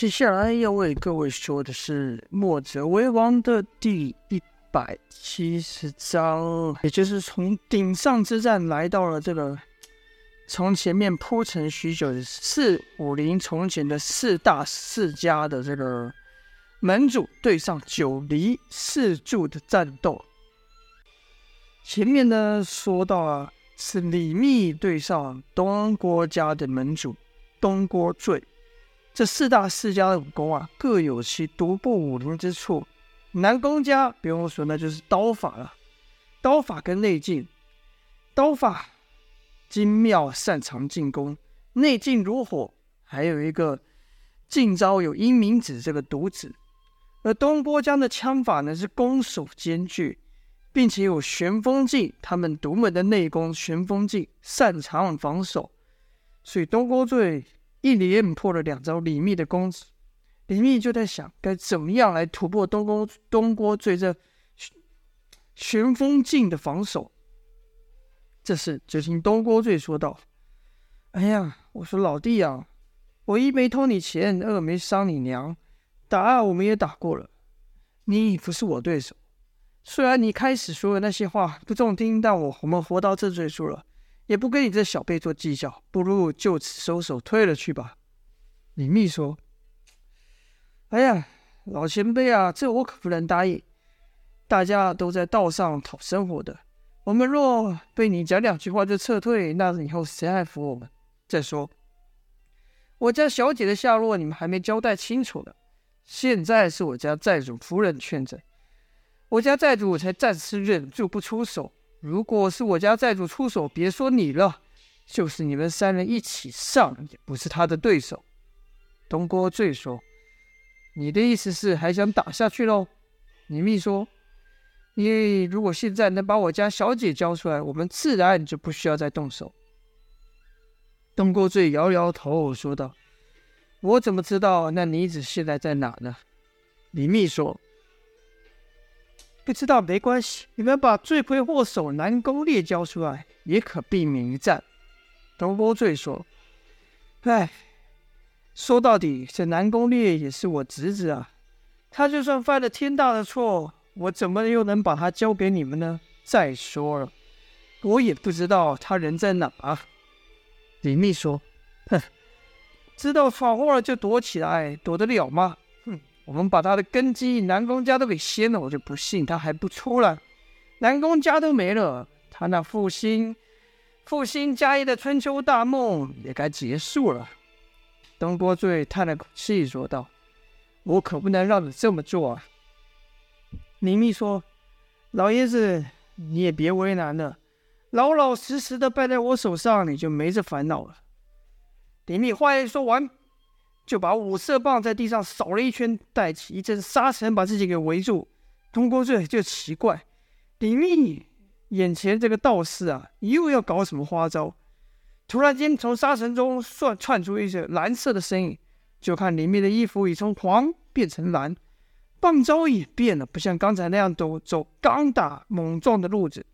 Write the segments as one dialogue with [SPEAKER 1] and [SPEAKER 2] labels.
[SPEAKER 1] 接下来要为各位说的是《墨者为王》的第一百七十章，也就是从顶上之战来到了这个从前面铺陈许久的四武林从前的四大世家的这个门主对上九黎四柱的战斗。前面呢说到啊，是李密对上东郭家的门主东郭醉。这四大世家的武功啊，各有其独步武林之处。南宫家不用说，那就是刀法了，刀法跟内劲，刀法精妙，擅长进攻，内劲如火，还有一个近招有阴明指这个独子。而东郭家的枪法呢，是攻守兼具，并且有旋风劲，他们独门的内功旋风劲，擅长防守，所以东郭醉。一连破了两招李密的攻击，李密就在想该怎么样来突破东郭东郭醉这旋风劲的防守。这时，只听东郭醉说道：“哎呀，我说老弟啊，我一没偷你钱，二没伤你娘，打我们也打过了，你不是我对手。虽然你开始说的那些话不中听，但我我们活到这岁数了。”也不跟你这小辈做计较，不如就此收手，退了去吧。李密说：“哎呀，老前辈啊，这我可不能答应。大家都在道上讨生活的，我们若被你讲两句话就撤退，那以后谁还服我们？再说，我家小姐的下落你们还没交代清楚呢。现在是我家寨主夫人劝着，我家寨主才暂时忍住不出手。”如果是我家债主出手，别说你了，就是你们三人一起上，也不是他的对手。东郭醉说：“你的意思是还想打下去喽？”李密说：“你如果现在能把我家小姐交出来，我们自然就不需要再动手。”东郭醉摇摇头说道：“我怎么知道那女子现在在哪呢？”李密说。不知道没关系，你们把罪魁祸首南宫烈交出来，也可避免一战。东郭醉说：“哎，说到底，这南宫烈也是我侄子啊。他就算犯了天大的错，我怎么又能把他交给你们呢？再说了，我也不知道他人在哪。”啊李密说：“哼，知道闯祸了就躲起来，躲得了吗？”我们把他的根基南宫家都给掀了，我就不信他还不出来。南宫家都没了，他那复兴复兴家业的春秋大梦也该结束了。东郭醉叹了口气说道：“我可不能让你这么做啊。”李密说：“老爷子，你也别为难了，老老实实的败在我手上，你就没这烦恼了。”李密话一说完。就把五色棒在地上扫了一圈，带起一阵沙尘，把自己给围住。东郭醉就奇怪，李密眼前这个道士啊，又要搞什么花招？突然间，从沙尘中窜窜出一些蓝色的身影，就看李密的衣服已从黄变成蓝，棒招也变了，不像刚才那样都走刚打猛撞的路子。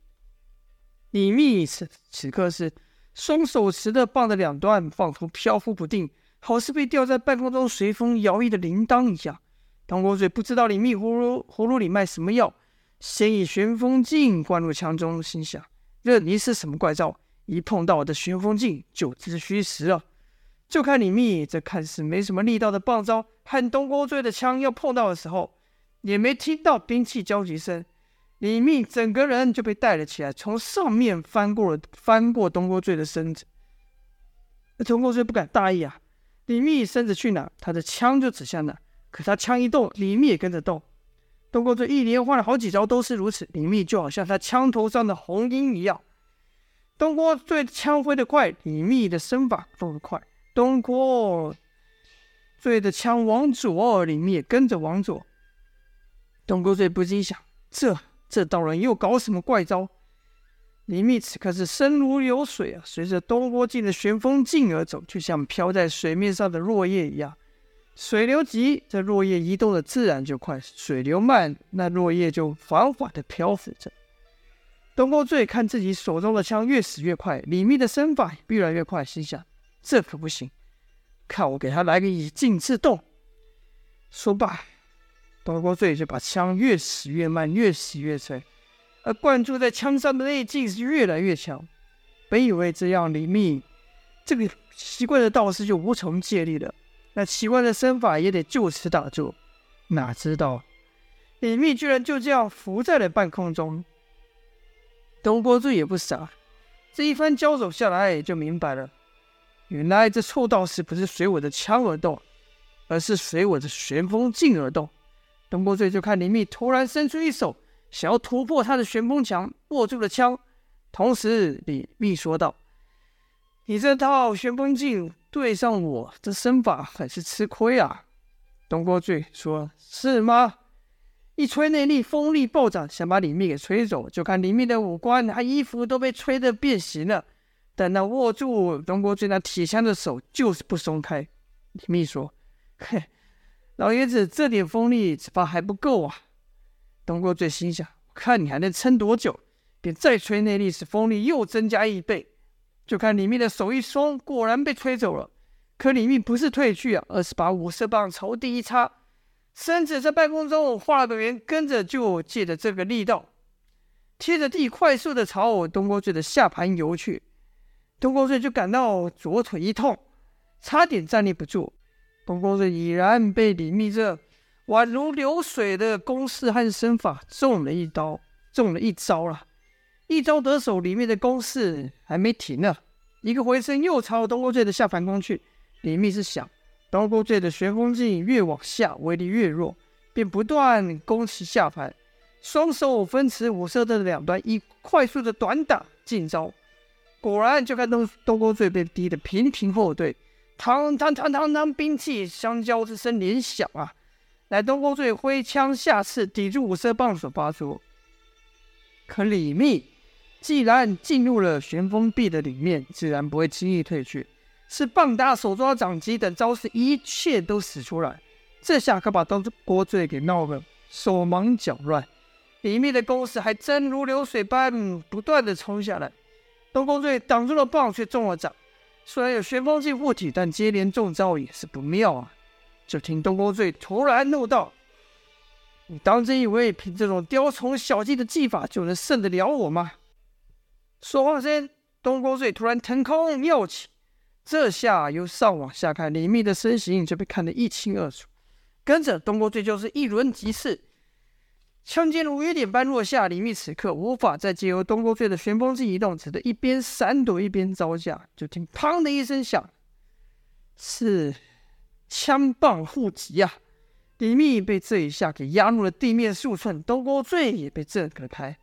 [SPEAKER 1] 李密此此刻是双手持着棒的两端，仿佛飘忽不定。好似被吊在半空中随风摇曳的铃铛一样。东郭醉不知道李密葫芦葫芦里卖什么药，先以旋风镜灌入枪中，心想：任你是什么怪招，一碰到我的旋风镜就知虚实了。就看李密这看似没什么力道的棒招，和东郭醉的枪要碰到的时候，也没听到兵器交击声，李密整个人就被带了起来，从上面翻过了翻过东郭醉的身子。那东郭醉不敢大意啊。李密身子去哪，他的枪就指向哪。可他枪一动，李密也跟着动。东郭醉一连换了好几招，都是如此。李密就好像他枪头上的红缨一样。东郭醉枪挥得快，李密的身法动得快。东郭醉的枪往左，李密也跟着往左。东郭醉不禁想：这这道人又搞什么怪招？李密此刻是身如流水啊，随着东郭醉的旋风劲而走，就像飘在水面上的落叶一样。水流急，这落叶移动的自然就快；水流慢，那落叶就缓缓的漂浮着。东郭醉看自己手中的枪越使越快，李密的身法也越来越快，心想：这可不行，看我给他来个以静制动。说罢，东郭醉就把枪越使越慢，越使越沉，而灌注在枪上的内劲是越来越强。本以为这样，李密这个奇怪的道士就无从借力了，那奇怪的身法也得就此打住。哪知道，李密居然就这样浮在了半空中。东郭醉也不傻，这一番交手下来，就明白了，原来这臭道士不是随我的枪而动，而是随我的旋风劲而动。东郭醉就看李密突然伸出一手，想要突破他的旋风墙，握住了枪。同时，李密说道：“你这套旋风劲对上我这身法，很是吃亏啊。”东郭醉说：“是吗？”一吹内力，风力暴涨，想把李密给吹走。就看李密的五官，他衣服都被吹得变形了，但那握住东郭醉那铁枪的手就是不松开。李密说：“嘿，老爷子这点风力只怕还不够啊。”东郭醉心想：“看你还能撑多久？”便再吹内力，使风力又增加一倍。就看李密的手一松，果然被吹走了。可李密不是退去啊，而是把五色棒朝地一插，身子在半空中画了个圆，跟着就借着这个力道，贴着地快速的朝我东郭醉的下盘游去。东郭醉就感到左腿一痛，差点站立不住。东郭醉已然被李密这宛如流水的攻势和身法中了一刀，中了一招了。一招得手，里面的攻势还没停呢。一个回身，又朝东郭醉的下盘攻去。李密是想，东郭醉的旋风劲越往下，威力越弱，便不断攻其下盘，双手分持五色的两端，以快速的短打进招。果然，就看东东郭醉被逼得频频后退，当当当当当，兵器相交之声连响啊！来，东郭醉挥枪下刺，抵住五色棒所发出。可李密。既然进入了旋风壁的里面，自然不会轻易退去。是棒打、手抓掌击等招式，一切都使出来。这下可把东郭醉给闹得手忙脚乱。李密的攻势还真如流水般不断的冲下来。东郭醉挡住了棒，却中了掌。虽然有旋风劲护体，但接连中招也是不妙啊！就听东郭醉突然怒道：“你当真以为凭这种雕虫小技的技法就能胜得了我吗？”说话间，东郭醉突然腾空跃起，这下由上往下看，李密的身形就被看得一清二楚。跟着东郭醉就是一轮急刺，枪尖如雨点般落下。李密此刻无法再借由东郭醉的旋风式移动，只得一边闪躲一边招架。就听“砰”的一声响，是枪棒互击啊！李密被这一下给压入了地面数寸，东郭醉也被震隔开。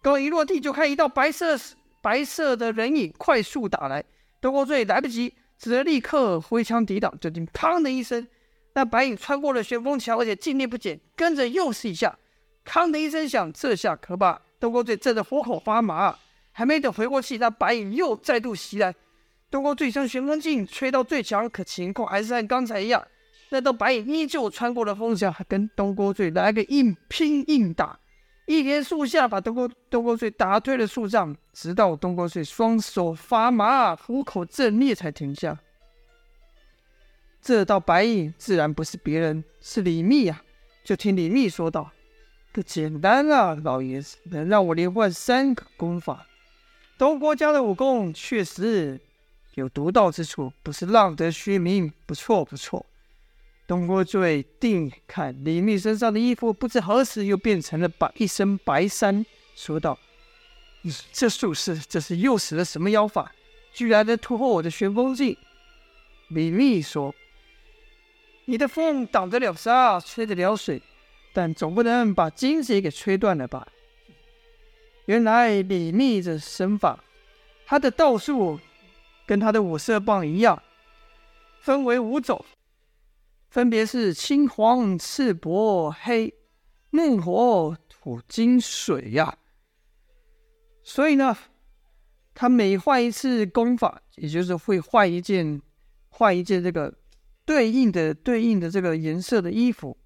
[SPEAKER 1] 刚一落地，就看一道白色白色的人影快速打来。东郭醉来不及，只得立刻挥枪抵挡。就听“砰”的一声，那白影穿过了旋风桥，而且劲力不减。跟着又是一下，“砰”的一声响，这下可把东郭醉震得虎口发麻。还没等回过气，那白影又再度袭来。东郭醉将旋风劲吹到最强，可情况还是和刚才一样。那道白影依旧穿过了风墙，还跟东郭醉来个硬拼硬打。一连数下，把东郭东郭醉打退了数丈，直到东郭醉双手发麻，虎口震裂才停下。这道白影自然不是别人，是李密啊！就听李密说道：“不简单啊，老爷子能让我连换三个功法。东郭家的武功确实有独到之处，不是浪得虚名。不错，不错。”东郭醉定看李密身上的衣服，不知何时又变成了白一身白衫，说道：“这术士这是又使了什么妖法，居然能突破我的旋风劲？”李密说：“你的风挡得了沙，吹得了水，但总不能把金子也给吹断了吧？”原来李密这身法，他的道术跟他的五色棒一样，分为五种。分别是青、黄、赤、白、黑、木、火、土、金、水呀、所以呢，他每换一次功法，也就是会换一件，换一件这个对应的、对应的这个颜色的衣服。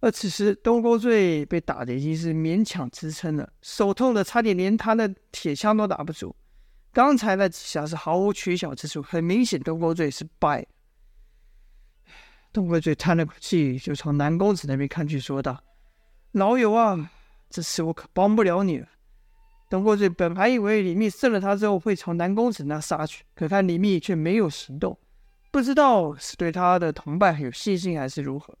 [SPEAKER 1] 而此时，东郭醉被打的已经是勉强支撑了，手痛的差点连他的铁枪都打不住。刚才那几下是毫无取巧之处，很明显，东郭醉是败了。东郭醉叹了口气，就从南公子那边看去，说道：“老友啊，这次我可帮不了你了。”东郭醉本还以为李密胜了他之后会朝南公子那杀去，可看李密却没有行动，不知道是对他的同伴有信心还是如何。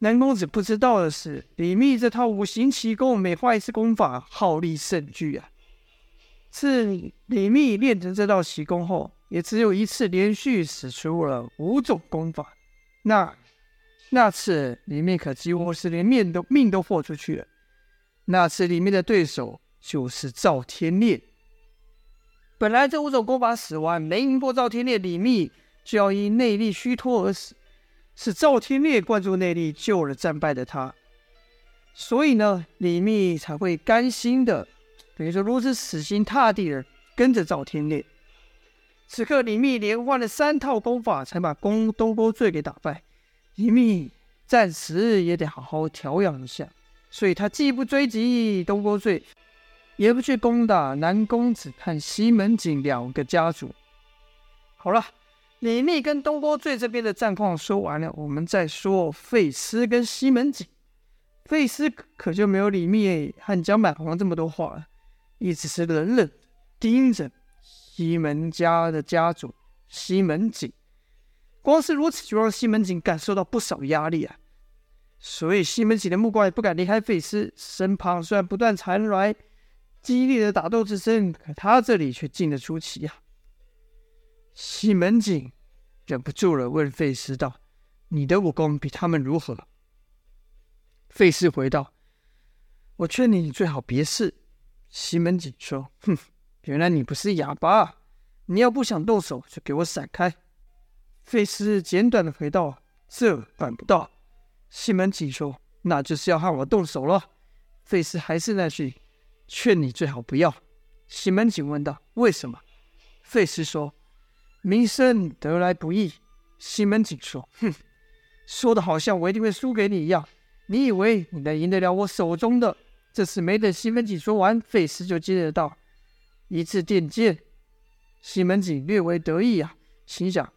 [SPEAKER 1] 南公子不知道的是，李密这套五行奇功，每发一次功法，耗力甚巨啊。是李密练成这道奇功后，也只有一次连续使出了五种功法。那那次李密可几乎是连命都命都豁出去了。那次李密的对手就是赵天烈。本来这五种功法使完，没赢过赵天烈，李密就要因内力虚脱而死。是赵天烈灌注内力救了战败的他，所以呢，李密才会甘心的。等于说，如此死心塌地的跟着赵天烈。此刻，李密连换了三套功法，才把东东郭醉给打败。李密暂时也得好好调养一下，所以他既不追击东郭醉，也不去攻打南公子和西门景两个家族。好了，李密跟东郭醉这边的战况说完了，我们再说费斯跟西门景。费斯可就没有李密和江满红这么多话了。一直是冷冷盯着西门家的家主西门景，光是如此就让西门景感受到不少压力啊。所以西门景的目光也不敢离开费斯身旁，虽然不断传来激烈的打斗之声，可他这里却静得出奇啊。西门景忍不住了，问费斯道：“你的武功比他们如何？”费斯回道：“我劝，你最好别试。”西门锦说：“哼，原来你不是哑巴！你要不想动手，就给我闪开。”费斯简短的回道：“这办不到。”西门锦说：“那就是要和我动手了。”费斯还是那句：“劝你最好不要。”西门锦问道：“为什么？”费斯说：“名声得来不易。”西门锦说：“哼，说的好像我一定会输给你一样。你以为你能赢得了我手中的？”这次没等西门锦说完，费斯就接着道：“一字电剑。”西门锦略微得意啊，心想：“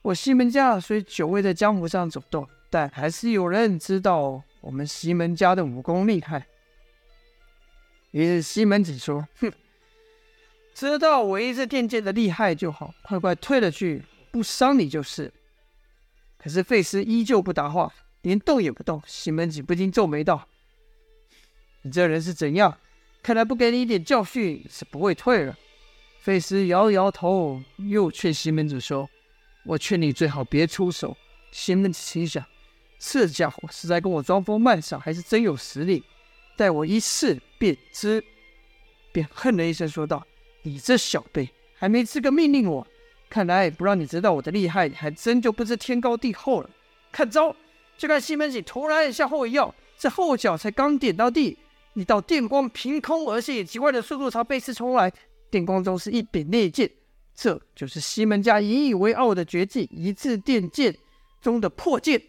[SPEAKER 1] 我西门家虽久未在江湖上走动，但还是有人知道我们西门家的武功厉害。”于是西门锦说：“哼，知道我一字电剑的厉害就好，快快退了去，不伤你就是。”可是费斯依旧不答话，连动也不动。西门锦不禁皱眉道。你这人是怎样？看来不给你一点教训是不会退了。费斯摇摇头，又劝西门子说：“我劝你最好别出手。”西门子心想：这家伙是在跟我装疯卖傻，还是真有实力？待我一试便知。便哼了一声说道：“你这小辈，还没资格命令我。看来不让你知道我的厉害，还真就不知天高地厚了。看招！”就看西门子突然向后一跃，这后脚才刚点到地。一道电光凭空而现，极快的速度朝费斯冲来。电光中是一柄利剑，这就是西门家引以为傲的绝技——一字电剑中的破剑。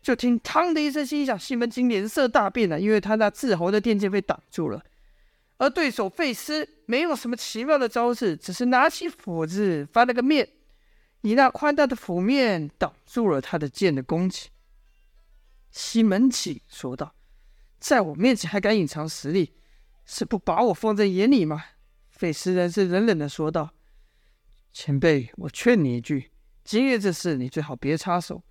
[SPEAKER 1] 就听“嘡”的一声心响，西门庆脸色大变了，因为他那斥候的电剑被挡住了。而对手费斯没有什么奇妙的招式，只是拿起斧子翻了个面，以那宽大的斧面挡住了他的剑的攻击。西门庆说道。在我面前还敢隐藏实力，是不把我放在眼里吗？费斯人是冷冷的说道：“前辈，我劝你一句，今日这事你最好别插手，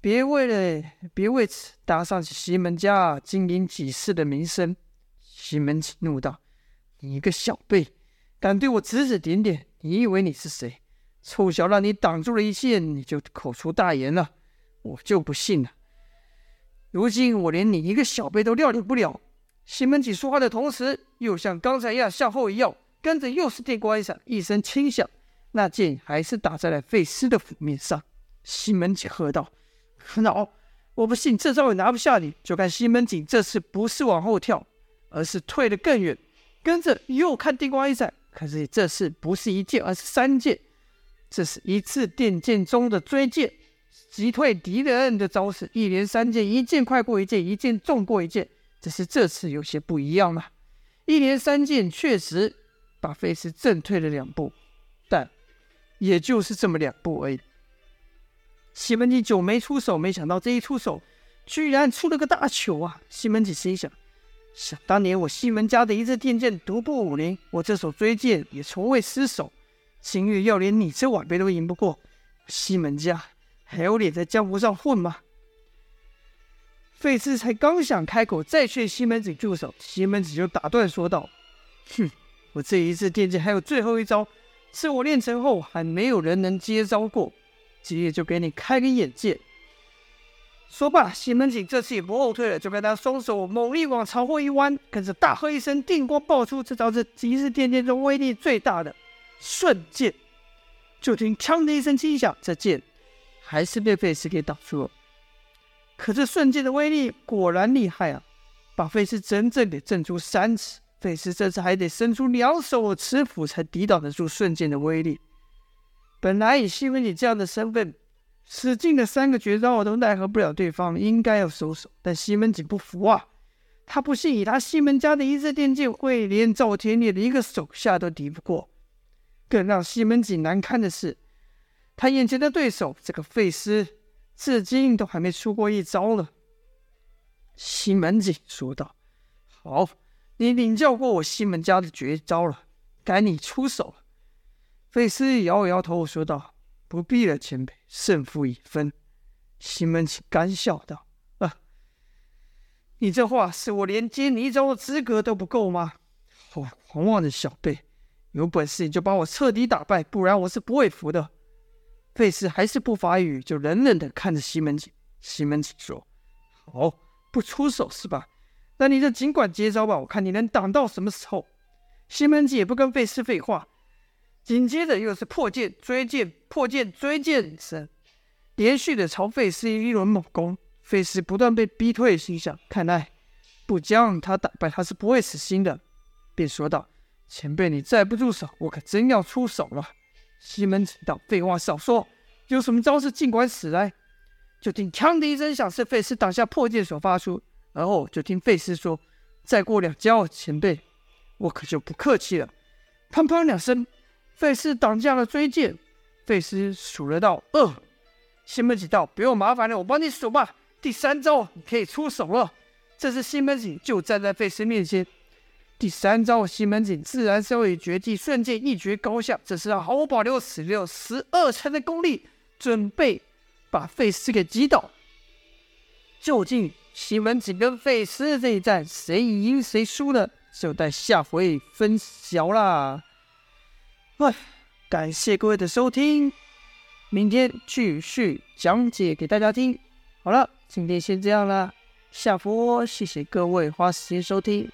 [SPEAKER 1] 别为了别为此搭上西门家经营几世的名声。”西门庆怒道：“你一个小辈，敢对我指指点点？你以为你是谁？臭小让你挡住了一切，你就口出大言了？我就不信了。”如今我连你一个小辈都料理不了。西门庆说话的同时，又像刚才一样向后一跃，跟着又是电光一闪，一声轻响，那剑还是打在了费斯的腹面上。西门庆喝道：“孬！我不信这招也拿不下你。”就看西门庆这次不是往后跳，而是退得更远，跟着又看电光一闪，可是这次不是一剑，而是三剑，这是一次电剑中的追剑。击退敌人的招式，一连三剑，一剑快过一剑，一剑重过一剑。只是这次有些不一样了，一连三剑确实把费斯震退了两步，但也就是这么两步而已。西门庆久没出手，没想到这一出手，居然出了个大糗啊！西门庆心想：想当年我西门家的一支电剑独步武林，我这手追剑也从未失手。今日要连你这晚辈都赢不过，西门家还有脸在江湖上混吗？费斯才刚想开口再劝西门子住手，西门子就打断说道：“哼，我这一次电剑还有最后一招，是我练成后还没有人能接招过，今夜就给你开个眼界。”说罢，西门子这次也不后退了，就跟他双手猛力往朝后一弯，跟着大喝一声，电光爆出，这招是极致电剑中威力最大的瞬间。就听“锵”的一声轻响，这剑还是被费斯给挡住了。可这瞬间的威力果然厉害啊，把费斯整整给震出三尺。费斯这次还得伸出两手持斧才抵挡得住瞬间的威力。本来以西门庆这样的身份，使尽的三个绝招我都奈何不了对方，应该要收手。但西门庆不服啊，他不信以他西门家的一支电剑会连赵天烈的一个手下都敌不过。更让西门庆难堪的是，他眼前的对手这个费斯。至今都还没出过一招呢。西门庆说道：“好，你领教过我西门家的绝招了，该你出手了。”费斯摇摇头说道：“不必了，前辈，胜负已分。”西门庆干笑道：“啊，你这话是我连接你一招的资格都不够吗？好狂妄的小辈，有本事你就把我彻底打败，不然我是不会服的。”费斯还是不发一语，就冷冷的看着西门庆。西门庆说：“好，不出手是吧？那你就尽管接招吧，我看你能挡到什么时候。”西门庆也不跟费斯废话，紧接着又是破剑追剑、破剑追剑声，连续的朝费斯一轮猛攻。费斯不断被逼退，心想：看来不将他打败，他是不会死心的，便说道：“前辈，你再不住手，我可真要出手了。”西门庆道：“废话少说，有什么招式尽管使来。”就听“锵”的一声响，是费斯挡下破剑所发出。而后就听费斯说：“再过两招，前辈，我可就不客气了。”砰砰两声，费斯挡下了追剑。费斯数了道二，西门庆道：“不用麻烦了，我帮你数吧。第三招，你可以出手了。”这时西门庆就站在费斯面前。第三招，西门庆自然是要以绝技瞬间一决高下，这是他毫无保留使用十二成的功力，准备把费斯给击倒。究竟西门庆跟费斯这一战，谁赢谁输呢？就待下回分晓啦。哎，感谢各位的收听，明天继续讲解给大家听。好了，今天先这样了，下播，谢谢各位花时间收听。